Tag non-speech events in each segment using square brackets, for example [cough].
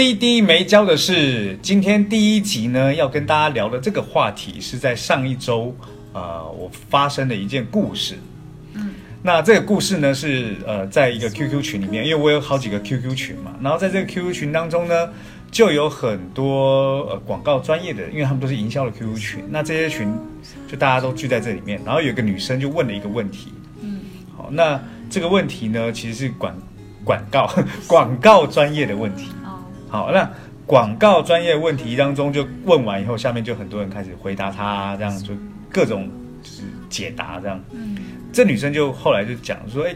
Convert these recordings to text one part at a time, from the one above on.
CD 没教的是，今天第一集呢，要跟大家聊的这个话题是在上一周，呃，我发生的一件故事。嗯，那这个故事呢是呃，在一个 QQ 群里面，因为我有好几个 QQ 群嘛，然后在这个 QQ 群当中呢，就有很多呃广告专业的，因为他们都是营销的 QQ 群，那这些群就大家都聚在这里面，然后有一个女生就问了一个问题。嗯，好，那这个问题呢，其实是广广告 [laughs] 广告专业的问题。好，那广告专业问题当中就问完以后，下面就很多人开始回答他，这样就各种就是解答这样。嗯，这女生就后来就讲说，哎，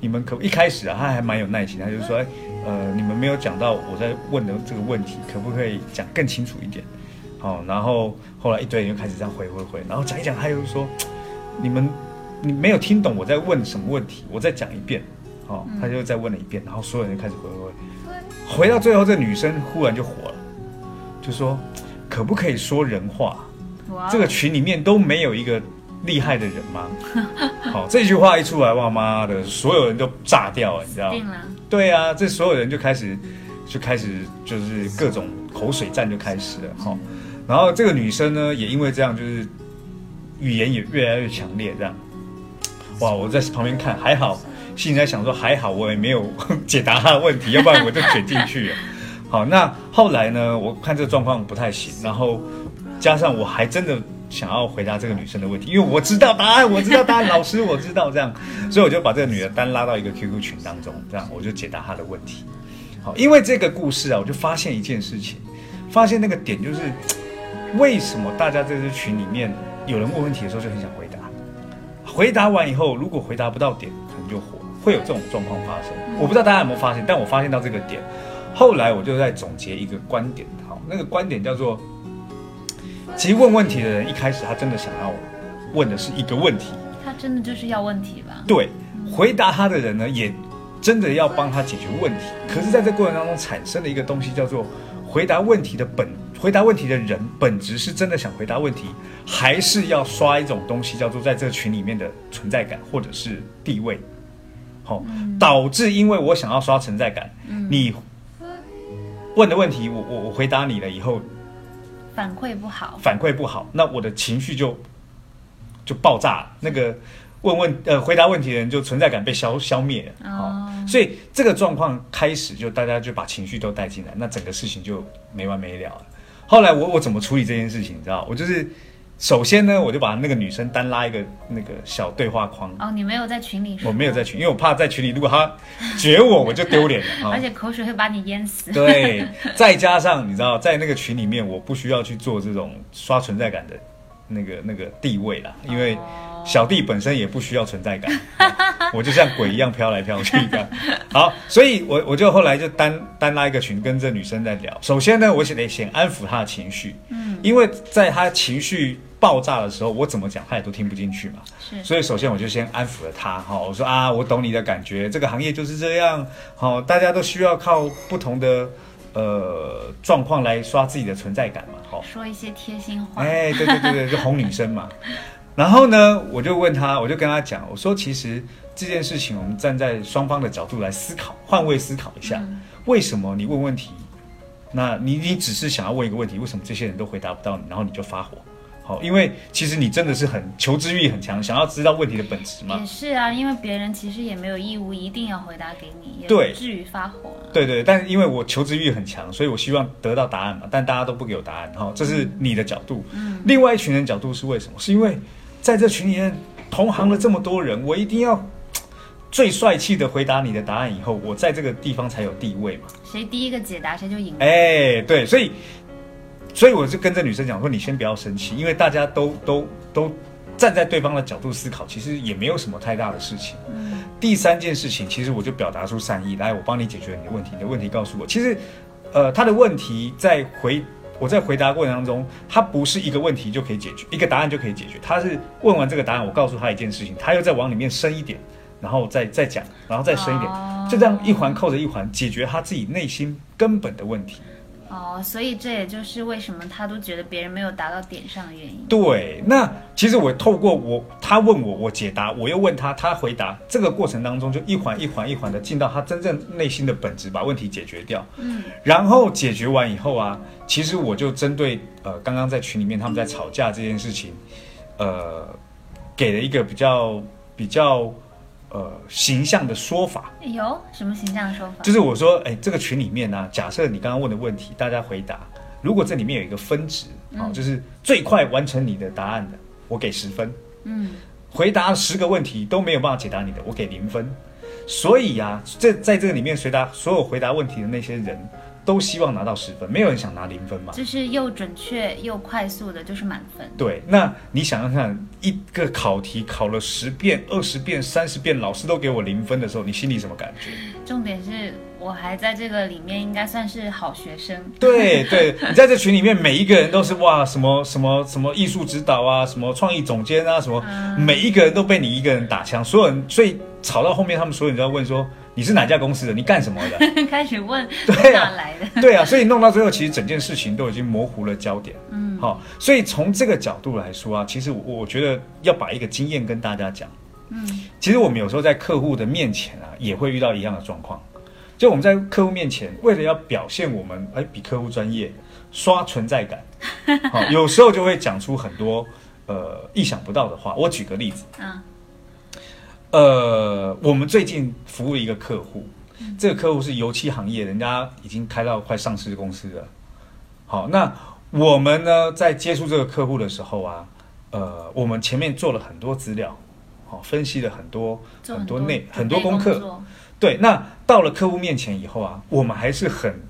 你们可一开始啊，她还蛮有耐心，她就说，哎，呃，你们没有讲到我在问的这个问题，可不可以讲更清楚一点？好，然后后来一堆人就开始这样回回回，然后讲一讲，他又说，你们你没有听懂我在问什么问题，我再讲一遍。好，他就再问了一遍，然后所有人就开始回回回。回到最后，这女生忽然就火了，就说：“可不可以说人话？这个群里面都没有一个厉害的人吗？” [laughs] 好，这句话一出来，哇妈的，所有人都炸掉了，你知道吗？对啊，这所有人就开始就开始就是各种口水战就开始了。哈，然后这个女生呢，也因为这样，就是语言也越来越强烈，这样。哇，我在旁边看，还好。心里在想说，还好我也没有 [laughs] 解答他的问题，要不然我就卷进去了。[laughs] 好，那后来呢？我看这个状况不太行，然后加上我还真的想要回答这个女生的问题，因为我知道答案，我知道答案，老师我知道这样，[laughs] 所以我就把这个女的单拉到一个 QQ 群当中，这样我就解答她的问题。好，因为这个故事啊，我就发现一件事情，发现那个点就是，[tsk] 为什么大家在这群里面有人问问题的时候就很想回答，回答完以后如果回答不到点，可能就火。会有这种状况发生，我不知道大家有没有发现，但我发现到这个点，后来我就在总结一个观点，好，那个观点叫做，其实问问题的人一开始他真的想要问的是一个问题，他真的就是要问题吧？对，回答他的人呢也真的要帮他解决问题，可是在这过程当中产生的一个东西叫做回答问题的本，回答问题的人本质是真的想回答问题，还是要刷一种东西叫做在这个群里面的存在感或者是地位？好，导致因为我想要刷存在感，你问的问题，我我我回答你了以后，反馈不好，反馈不好，那我的情绪就就爆炸，那个问问呃回答问题的人就存在感被消消灭了，哦，所以这个状况开始就大家就把情绪都带进来，那整个事情就没完没了了。后来我我怎么处理这件事情，你知道，我就是。首先呢，我就把那个女生单拉一个那个小对话框。哦，你没有在群里？我没有在群，因为我怕在群里，如果她绝我，我就丢脸了。[laughs] 而且口水会把你淹死。对，再加上你知道，在那个群里面，我不需要去做这种刷存在感的那个那个地位啦，因为小弟本身也不需要存在感，[laughs] 我就像鬼一样飘来飘去的。好，所以我我就后来就单单拉一个群，跟这女生在聊。首先呢，我得先安抚她的情绪，嗯，因为在她情绪。爆炸的时候，我怎么讲他也都听不进去嘛。是，所以首先我就先安抚了他，哈，我说啊，我懂你的感觉，这个行业就是这样，好，大家都需要靠不同的呃状况来刷自己的存在感嘛，好，说一些贴心话，哎，对对对对，就哄女生嘛。[laughs] 然后呢，我就问他，我就跟他讲，我说其实这件事情，我们站在双方的角度来思考，换位思考一下，为什么你问问题，那你你只是想要问一个问题，为什么这些人都回答不到你，然后你就发火？好，因为其实你真的是很求知欲很强，想要知道问题的本质嘛。也是啊，因为别人其实也没有义务一定要回答给你，对，至于发火。对对，但是因为我求知欲很强，所以我希望得到答案嘛。但大家都不给我答案，哈，这是你的角度。嗯。另外一群人角度是为什么？是因为在这群里面同行了这么多人，我一定要最帅气的回答你的答案，以后我在这个地方才有地位嘛。谁第一个解答谁就赢。哎，对，所以。所以我就跟这女生讲说，你先不要生气，因为大家都都都站在对方的角度思考，其实也没有什么太大的事情。第三件事情，其实我就表达出善意来，我帮你解决你的问题。你的问题告诉我，其实，呃，他的问题在回我在回答过程当中，他不是一个问题就可以解决，一个答案就可以解决。他是问完这个答案，我告诉他一件事情，他又再往里面深一点，然后再再讲，然后再深一点，哦就这样一环扣着一环，解决他自己内心根本的问题。哦，所以这也就是为什么他都觉得别人没有达到点上的原因。对，那其实我透过我他问我，我解答，我又问他，他回答，这个过程当中就一环一环一环的进到他真正内心的本质，把问题解决掉。嗯，然后解决完以后啊，其实我就针对呃刚刚在群里面他们在吵架这件事情，呃，给了一个比较比较呃形象的说法。有什么形象的说法？就是我说，哎，这个群里面呢、假设你刚刚问的问题，大家回答，如果这里面有一个分值，哦，就是最快完成你的答案的，我给十分；嗯，回答十个问题都没有办法解答你的，我给零分。所以呀、这在这个里面回答所有回答问题的那些人，都希望拿到十分，没有人想拿零分嘛。就是又准确又快速的，就是满分。对，那你想想看，一个考题考了十遍、二十遍、三十遍，老师都给我零分的时候，你心里什么感觉？重点是我还在这个里面，应该算是好学生。对对，[laughs] 你在这群里面，每一个人都是哇，什么什么什么艺术指导啊，什么创意总监啊，什么，每一个人都被你一个人打枪，所有人，所以吵到后面，他们所有人都要问说你是哪家公司的，你干什么的？[laughs] 开始问对啊哪来的？对啊，所以弄到最后，其实整件事情都已经模糊了焦点。嗯，好、所以从这个角度来说啊，其实我我觉得要把一个经验跟大家讲。嗯，其实我们有时候在客户的面前啊，也会遇到一样的状况。就我们在客户面前，为了要表现我们哎比客户专业，刷存在感，[laughs] 好、有时候就会讲出很多呃意想不到的话。我举个例子，嗯呃，我们最近服务一个客户，这个客户是油漆行业，人家已经开到快上市公司了。好，那我们呢在接触这个客户的时候啊，呃，我们前面做了很多资料，好，分析了很多很多内很多功课。作对，那到了客户面前以后啊，我们还是很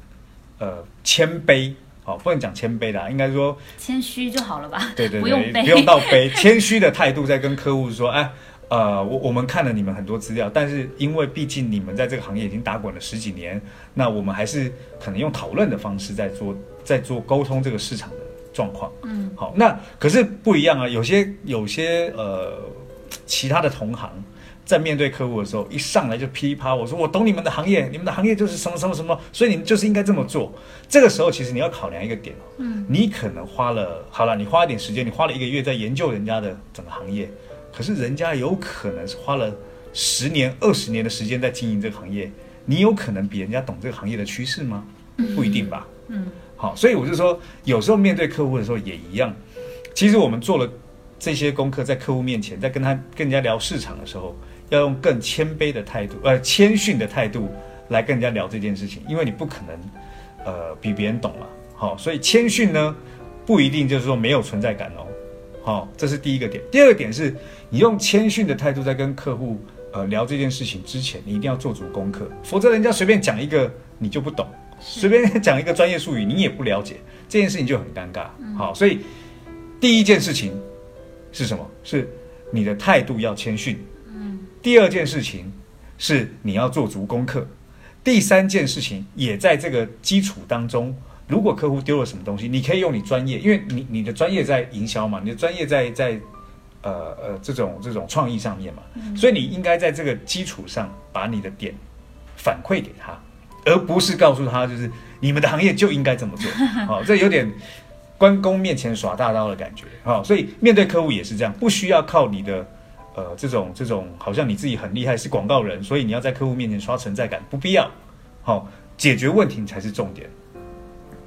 呃谦卑，好，不能讲谦卑啦，应该说谦虚就好了吧？对对对，不用背，不用到卑，谦虚的态度在跟客户说，哎，呃，我我们看了你们很多资料，但是因为毕竟你们在这个行业已经打滚了十几年，那我们还是可能用讨论的方式在做在做沟通这个市场的状况。嗯好，那可是不一样啊，有些有些呃其他的同行。在面对客户的时候，一上来就噼里啪啦，我说我懂你们的行业，你们的行业就是什么什么什么，所以你们就是应该这么做。这个时候，其实你要考量一个点哦，嗯你可能花了好了，你花一点时间，你花了一个月在研究人家的整个行业，可是人家有可能是花了十年、二十年的时间在经营这个行业，你有可能比人家懂这个行业的趋势吗？不一定吧。嗯好，所以我就说，有时候面对客户的时候也一样。其实我们做了这些功课，在客户面前，在跟他跟人家聊市场的时候，要用更谦卑的态度，呃，谦逊的态度来跟人家聊这件事情，因为你不可能，呃，比别人懂嘛。好，所以谦逊呢，不一定就是说没有存在感哦。好，这是第一个点。第二个点是你用谦逊的态度在跟客户呃聊这件事情之前，你一定要做足功课，否则人家随便讲一个你就不懂。随便讲一个专业术语，你也不了解，这件事情就很尴尬。好，所以第一件事情是什么？是你的态度要谦逊。嗯第二件事情是你要做足功课。第三件事情也在这个基础当中。如果客户丢了什么东西，你可以用你专业，因为你你的专业在营销嘛，你的专业在在呃呃这种这种创意上面嘛，所以你应该在这个基础上把你的点反馈给他，而不是告诉他就是你们的行业就应该这么做。[laughs] 好、这有点关公面前耍大刀的感觉。好、所以面对客户也是这样，不需要靠你的呃这种这种好像你自己很厉害是广告人，所以你要在客户面前刷存在感，不必要。好、解决问题才是重点，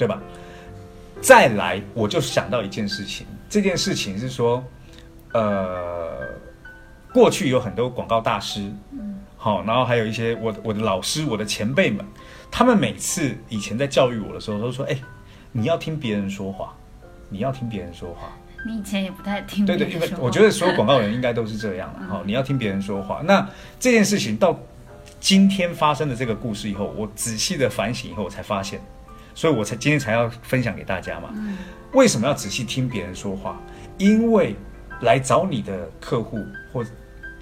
对吧？再来，我就想到一件事情，这件事情是说，呃，过去有很多广告大师，好，然后还有一些我我的老师、我的前辈们，他们每次以前在教育我的时候，都说：“哎、你要听别人说话，你要听别人说话。[laughs] ”你以前也不太听对对，因为别人说话我觉得所有广告人应该都是这样了。[laughs] 好、你要听别人说话。那这件事情到今天发生的这个故事以后，我仔细的反省以后，我才发现，所以我才今天才要分享给大家嘛。嗯为什么要仔细听别人说话？因为来找你的客户或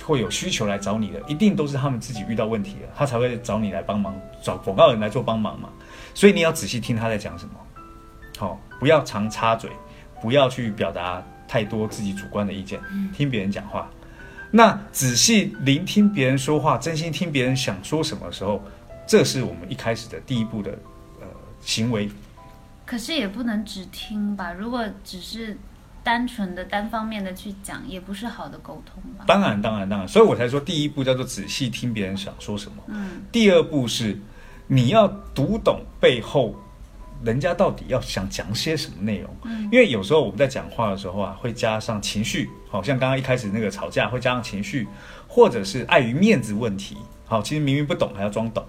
会有需求来找你的，一定都是他们自己遇到问题了，他才会找你来帮忙，找广告人来做帮忙嘛。所以你要仔细听他在讲什么。好、不要常插嘴，不要去表达太多自己主观的意见，听别人讲话。那仔细聆听别人说话，真心听别人想说什么的时候，这是我们一开始的第一步的呃行为。可是也不能只听吧？如果只是单纯的单方面的去讲，也不是好的沟通吧？当然，当然，当然。所以我才说，第一步叫做仔细听别人想说什么。嗯。第二步是你要读懂背后人家到底要想讲些什么内容。嗯。因为有时候我们在讲话的时候啊，会加上情绪，好像刚刚一开始那个吵架会加上情绪，或者是碍于面子问题。好，其实明明不懂还要装懂。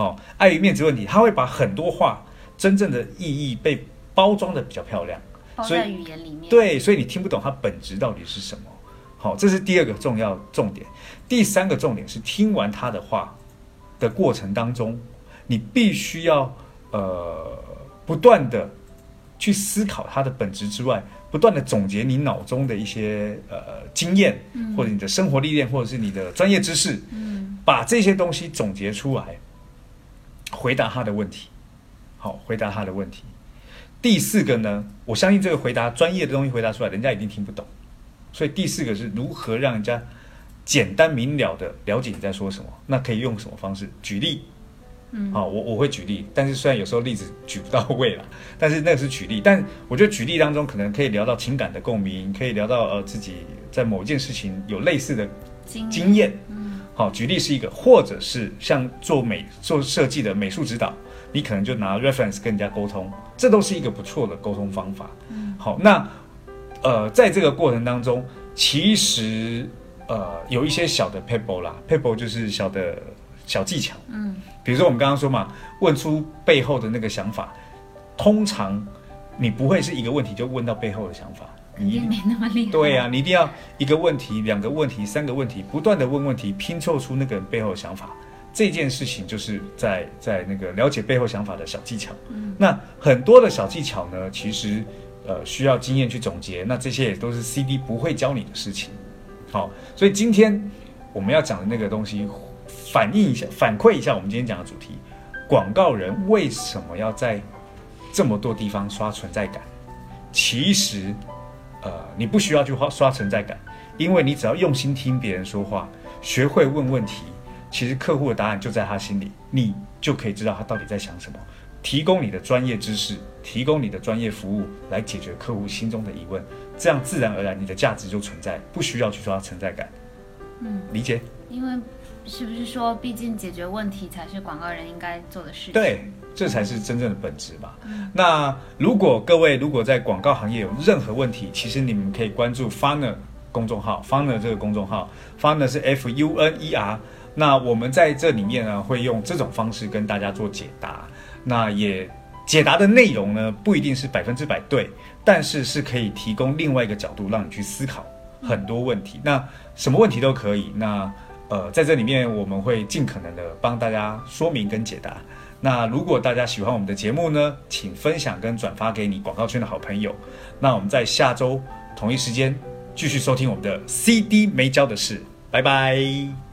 好，碍于面子问题，他会把很多话。真正的意义被包装的比较漂亮，包在语言里面。对，所以你听不懂它本质到底是什么。好，这是第二个重要重点。第三个重点是听完他的话的过程当中，你必须要呃不断的去思考它的本质之外，不断的总结你脑中的一些呃经验，或者你的生活历练，或者是你的专业知识，嗯，把这些东西总结出来，回答他的问题。好，回答他的问题。第四个呢，我相信这个回答专业的东西回答出来，人家一定听不懂。所以第四个是如何让人家简单明了的了解你在说什么？那可以用什么方式？举例。嗯，好，我我会举例，但是虽然有时候例子举不到位了，但是那是举例。但我觉得举例当中可能可以聊到情感的共鸣，可以聊到呃自己在某件事情有类似的经验。嗯，好，举例是一个，或者是像做美做设计的美术指导。你可能就拿 reference 跟人家沟通，这都是一个不错的沟通方法。嗯，好，那呃，在这个过程当中，其实呃有一些小的 paper 啦，paper 就是小的小技巧。嗯，比如说我们刚刚说嘛，问出背后的那个想法，通常你不会是一个问题就问到背后的想法，你没那么厉害。对呀，你一定要一个问题、两个问题、三个问题，不断的问问题，拼凑出那个人背后的想法。这件事情就是在在那个了解背后想法的小技巧。嗯，那很多的小技巧呢，其实呃需要经验去总结。那这些也都是 CD 不会教你的事情。好，所以今天我们要讲的那个东西，反映一下、反馈一下我们今天讲的主题：广告人为什么要在这么多地方刷存在感？其实，呃，你不需要去刷刷存在感，因为你只要用心听别人说话，学会问问题。其实客户的答案就在他心里，你就可以知道他到底在想什么。提供你的专业知识，提供你的专业服务来解决客户心中的疑问，这样自然而然你的价值就存在，不需要去刷存在感。嗯，理解。因为是不是说，毕竟解决问题才是广告人应该做的事情？对，这才是真正的本质吧。那如果各位如果在广告行业有任何问题，其实你们可以关注 Funer 公众号，Funer 这个公众号，Funer 是 F U N E R。那我们在这里面呢，会用这种方式跟大家做解答。那也解答的内容呢，不一定是百分之百对，但是是可以提供另外一个角度，让你去思考很多问题。那什么问题都可以。那呃，在这里面我们会尽可能的帮大家说明跟解答。那如果大家喜欢我们的节目呢，请分享跟转发给你广告圈的好朋友。那我们在下周同一时间继续收听我们的 CD 没教的事。拜拜。